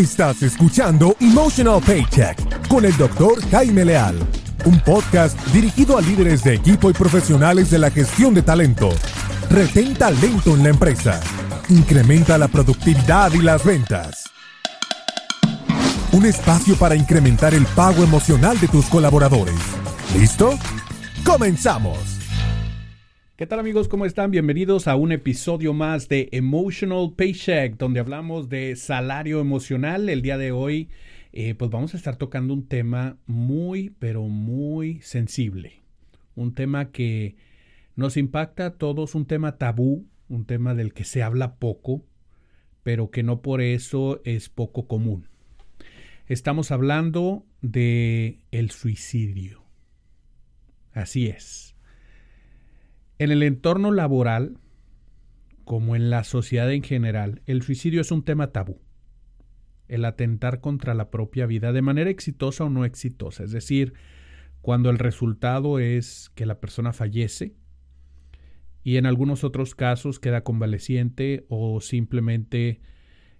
Estás escuchando Emotional Paycheck con el doctor Jaime Leal, un podcast dirigido a líderes de equipo y profesionales de la gestión de talento. Retén talento en la empresa. Incrementa la productividad y las ventas. Un espacio para incrementar el pago emocional de tus colaboradores. ¿Listo? ¡Comenzamos! ¿Qué tal amigos? ¿Cómo están? Bienvenidos a un episodio más de Emotional Paycheck, donde hablamos de salario emocional. El día de hoy, eh, pues vamos a estar tocando un tema muy, pero muy sensible. Un tema que nos impacta a todos, un tema tabú, un tema del que se habla poco, pero que no por eso es poco común. Estamos hablando de el suicidio. Así es. En el entorno laboral, como en la sociedad en general, el suicidio es un tema tabú. El atentar contra la propia vida de manera exitosa o no exitosa. Es decir, cuando el resultado es que la persona fallece y en algunos otros casos queda convaleciente o simplemente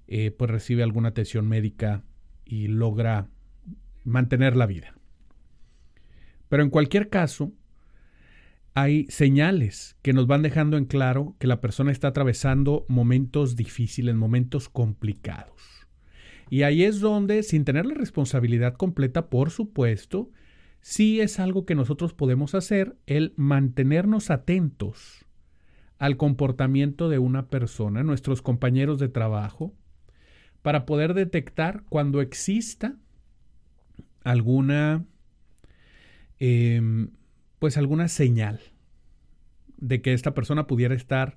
eh, pues recibe alguna atención médica y logra mantener la vida. Pero en cualquier caso, hay señales que nos van dejando en claro que la persona está atravesando momentos difíciles, momentos complicados. Y ahí es donde, sin tener la responsabilidad completa, por supuesto, sí es algo que nosotros podemos hacer, el mantenernos atentos al comportamiento de una persona, nuestros compañeros de trabajo, para poder detectar cuando exista alguna, em, pues alguna señal de que esta persona pudiera estar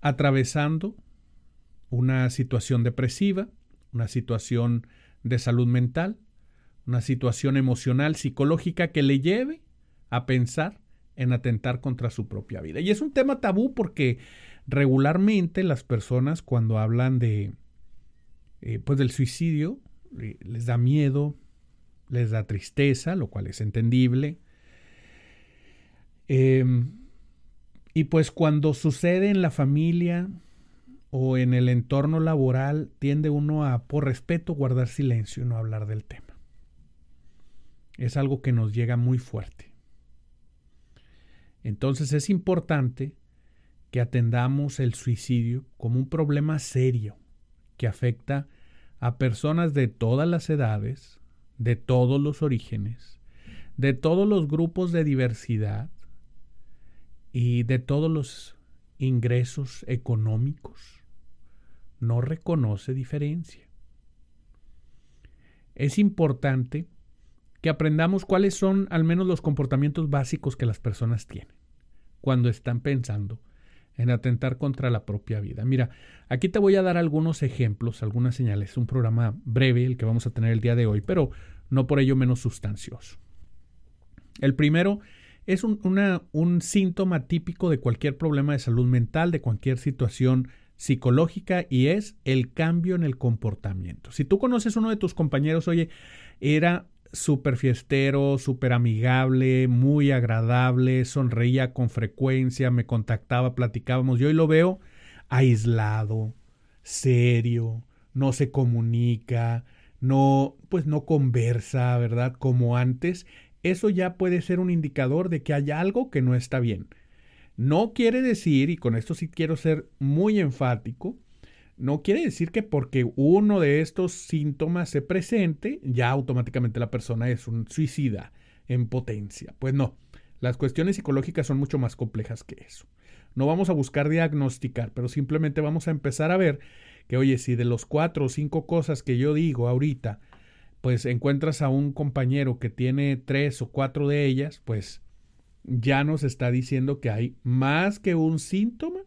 atravesando una situación depresiva, una situación de salud mental, una situación emocional, psicológica que le lleve a pensar en atentar contra su propia vida. Y es un tema tabú porque regularmente las personas cuando hablan de, eh, pues del suicidio, les da miedo, les da tristeza, lo cual es entendible. Em, y pues cuando sucede en la familia o en el entorno laboral, tiende uno a, por respeto, guardar silencio y no hablar del tema. Es algo que nos llega muy fuerte. Entonces es importante que atendamos el suicidio como un problema serio que afecta a personas de todas las edades, de todos los orígenes, de todos los grupos de diversidad y de todos los ingresos económicos. No reconoce diferencia. Es importante que aprendamos cuáles son al menos los comportamientos básicos que las personas tienen cuando están pensando en atentar contra la propia vida. Mira, aquí te voy a dar algunos ejemplos, algunas señales. Es un programa breve el que vamos a tener el día de hoy, pero no por ello menos sustancioso. El primero un, un síntoma típico de cualquier problema de salud mental, de cualquier situación psicológica y es el cambio en el comportamiento. Si tú conoces uno de tus compañeros, oye, era súper fiestero, súper amigable, muy agradable, sonreía con frecuencia, me contactaba, platicábamos. Yo hoy lo veo aislado, serio, no se comunica, no, pues no conversa, ¿verdad? Como antes. Eso ya puede ser un indicador de que hay algo que no está bien. No quiere decir, y con esto sí quiero ser muy enfático, no quiere decir que porque uno de estos síntomas se presente, ya automáticamente la persona es un suicida en potencia. Pues no, las cuestiones psicológicas son mucho más complejas que eso. No vamos a buscar diagnosticar, pero simplemente vamos a empezar a ver que, oye, si de los cuatro o cinco cosas que yo digo ahorita, pues encuentras a un compañero que tiene tres o cuatro de ellas, pues ya nos está diciendo que hay más que un síntoma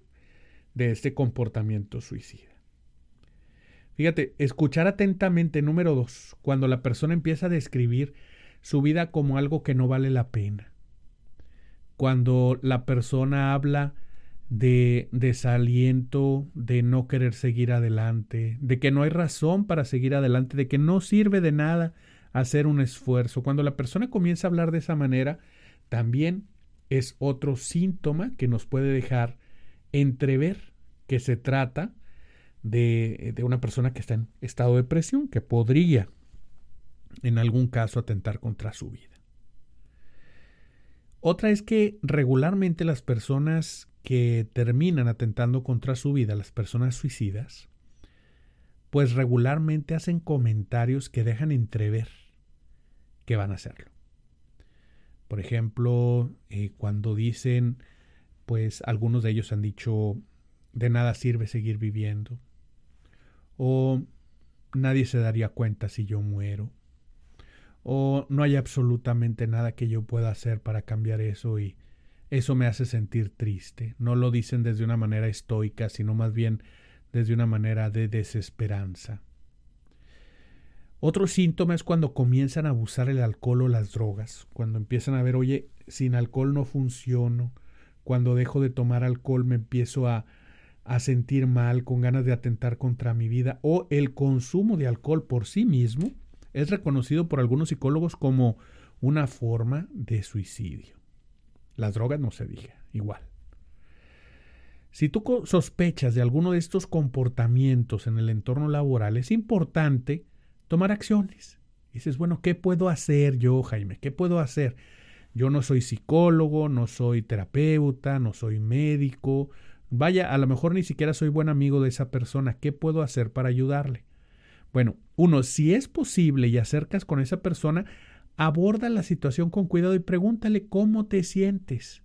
de este comportamiento suicida. Fíjate, escuchar atentamente, número dos, cuando la persona empieza a describir su vida como algo que no vale la pena. Cuando la persona habla de desaliento, de no querer seguir adelante, de que no hay razón para seguir adelante, de que no sirve de nada hacer un esfuerzo. Cuando la persona comienza a hablar de esa manera, también es otro síntoma que nos puede dejar entrever que se trata de, de una persona que está en estado de depresión, que podría en algún caso atentar contra su vida. Otra es que regularmente las personas que terminan atentando contra su vida, las personas suicidas, pues regularmente hacen comentarios que dejan entrever que van a hacerlo. Por ejemplo, eh, cuando dicen, pues algunos de ellos han dicho, de nada sirve seguir viviendo, o nadie se daría cuenta si yo muero, o no hay absolutamente nada que yo pueda hacer para cambiar eso y eso me hace sentir triste. No lo dicen desde una manera estoica, sino más bien desde una manera de desesperanza. Otro síntoma es cuando comienzan a abusar el alcohol o las drogas, cuando empiezan a ver, oye, sin alcohol no funciono, cuando dejo de tomar alcohol me empiezo a, a sentir mal, con ganas de atentar contra mi vida, o el consumo de alcohol por sí mismo es reconocido por algunos psicólogos como una forma de suicidio. Las drogas no se diga, igual. Si tú sospechas de alguno de estos comportamientos en el entorno laboral, es importante tomar acciones. Dices, bueno, ¿qué puedo hacer yo, Jaime? ¿Qué puedo hacer? Yo no soy psicólogo, no soy terapeuta, no soy médico. Vaya, a lo mejor ni siquiera soy buen amigo de esa persona. ¿Qué puedo hacer para ayudarle? Bueno, uno, si es posible y acercas con esa persona, aborda la situación con cuidado y pregúntale cómo te sientes.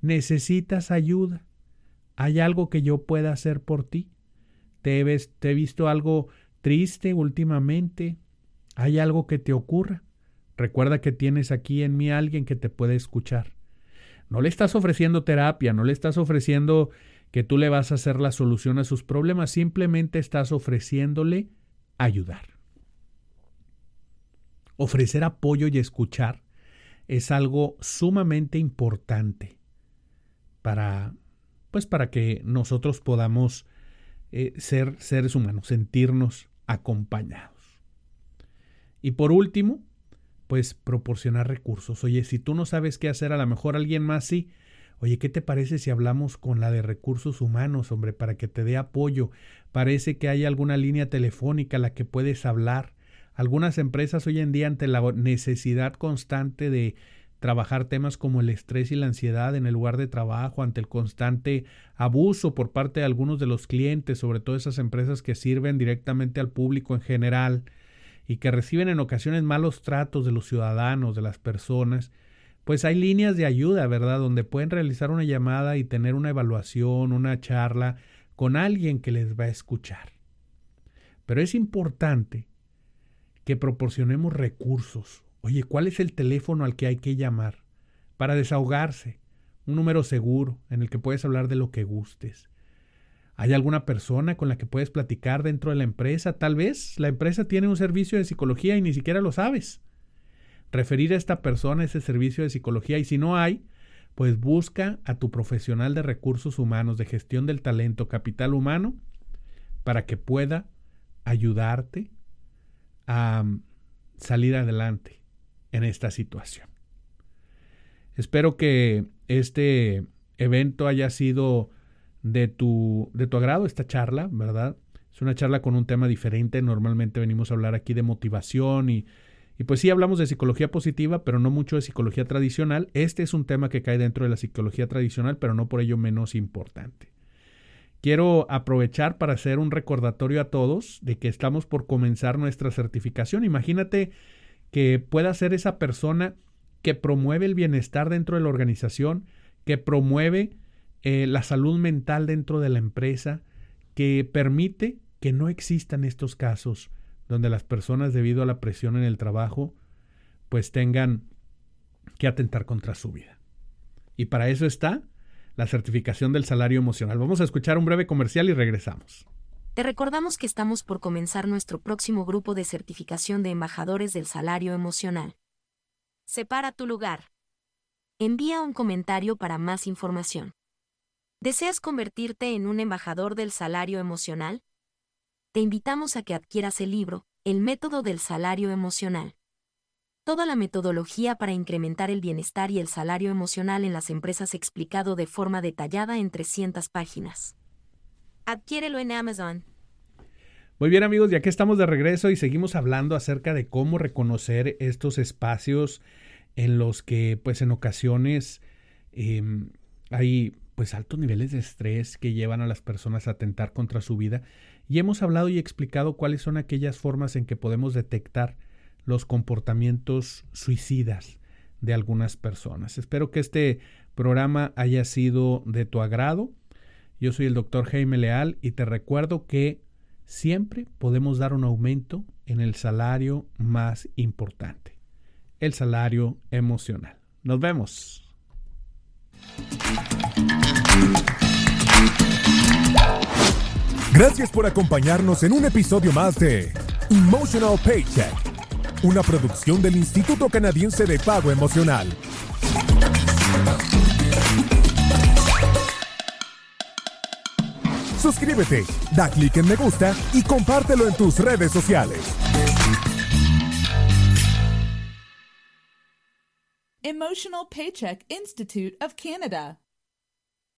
¿Necesitas ayuda? ¿Hay algo que yo pueda hacer por ti? ¿Te, ves, te he visto algo triste últimamente? ¿Hay algo que te ocurra? Recuerda que tienes aquí en mí alguien que te puede escuchar. No le estás ofreciendo terapia, no le estás ofreciendo que tú le vas a hacer la solución a sus problemas, simplemente estás ofreciéndole ayudar. Ofrecer apoyo y escuchar es algo sumamente importante para pues para que nosotros podamos eh, ser seres humanos, sentirnos acompañados. Y por último, pues proporcionar recursos. Oye, si tú no sabes qué hacer, a lo mejor alguien más sí. Oye, ¿qué te parece si hablamos con la de recursos humanos, hombre, para que te dé apoyo? Parece que hay alguna línea telefónica a la que puedes hablar. Algunas empresas hoy en día, ante la necesidad constante de trabajar temas como el estrés y la ansiedad en el lugar de trabajo, ante el constante abuso por parte de algunos de los clientes, sobre todo esas empresas que sirven directamente al público en general y que reciben en ocasiones malos tratos de los ciudadanos, de las personas, pues hay líneas de ayuda, ¿verdad? Donde pueden realizar una llamada y tener una evaluación, una charla con alguien que les va a escuchar. Pero es importante que proporcionemos recursos, Oye, ¿cuál es el teléfono al que hay que llamar? Para desahogarse. Un número seguro en el que puedes hablar de lo que gustes. ¿Hay alguna persona con la que puedes platicar dentro de la empresa? Tal vez la empresa tiene un servicio de psicología y ni siquiera lo sabes. Referir a esta persona ese servicio de psicología y si no hay, pues busca a tu profesional de recursos humanos, de gestión del talento, capital humano, para que pueda ayudarte a salir adelante en esta situación. Espero que este evento haya sido de tu, de tu agrado, esta charla, ¿verdad? Es una charla con un tema diferente. Normalmente venimos a hablar aquí de motivación y, y pues sí hablamos de psicología positiva, pero no mucho de psicología tradicional. Este es un tema que cae dentro de la psicología tradicional, pero no por ello menos importante. Quiero aprovechar para hacer un recordatorio a todos de que estamos por comenzar nuestra certificación. Imagínate que pueda ser esa persona que promueve el bienestar dentro de la organización, que promueve eh, la salud mental dentro de la empresa, que permite que no existan estos casos donde las personas debido a la presión en el trabajo pues tengan que atentar contra su vida. Y para eso está la certificación del salario emocional. Vamos a escuchar un breve comercial y regresamos. Te recordamos que estamos por comenzar nuestro próximo grupo de certificación de embajadores del salario emocional. Separa tu lugar. Envía un comentario para más información. ¿Deseas convertirte en un embajador del salario emocional? Te invitamos a que adquieras el libro, El método del salario emocional. Toda la metodología para incrementar el bienestar y el salario emocional en las empresas explicado de forma detallada en 300 páginas. Adquiérelo en Amazon. Muy bien amigos, ya que estamos de regreso y seguimos hablando acerca de cómo reconocer estos espacios en los que pues en ocasiones em, hay pues altos niveles de estrés que llevan a las personas a atentar contra su vida y hemos hablado y explicado cuáles son aquellas formas en que podemos detectar los comportamientos suicidas de algunas personas. Espero que este programa haya sido de tu agrado. Yo soy el doctor Jaime Leal y te recuerdo que siempre podemos dar un aumento en el salario más importante, el salario emocional. Nos vemos. Gracias por acompañarnos en un episodio más de Emotional Paycheck, una producción del Instituto Canadiense de Pago Emocional. Suscríbete, da clic en me gusta y compártelo en tus redes sociales. Emotional Paycheck Institute of Canada.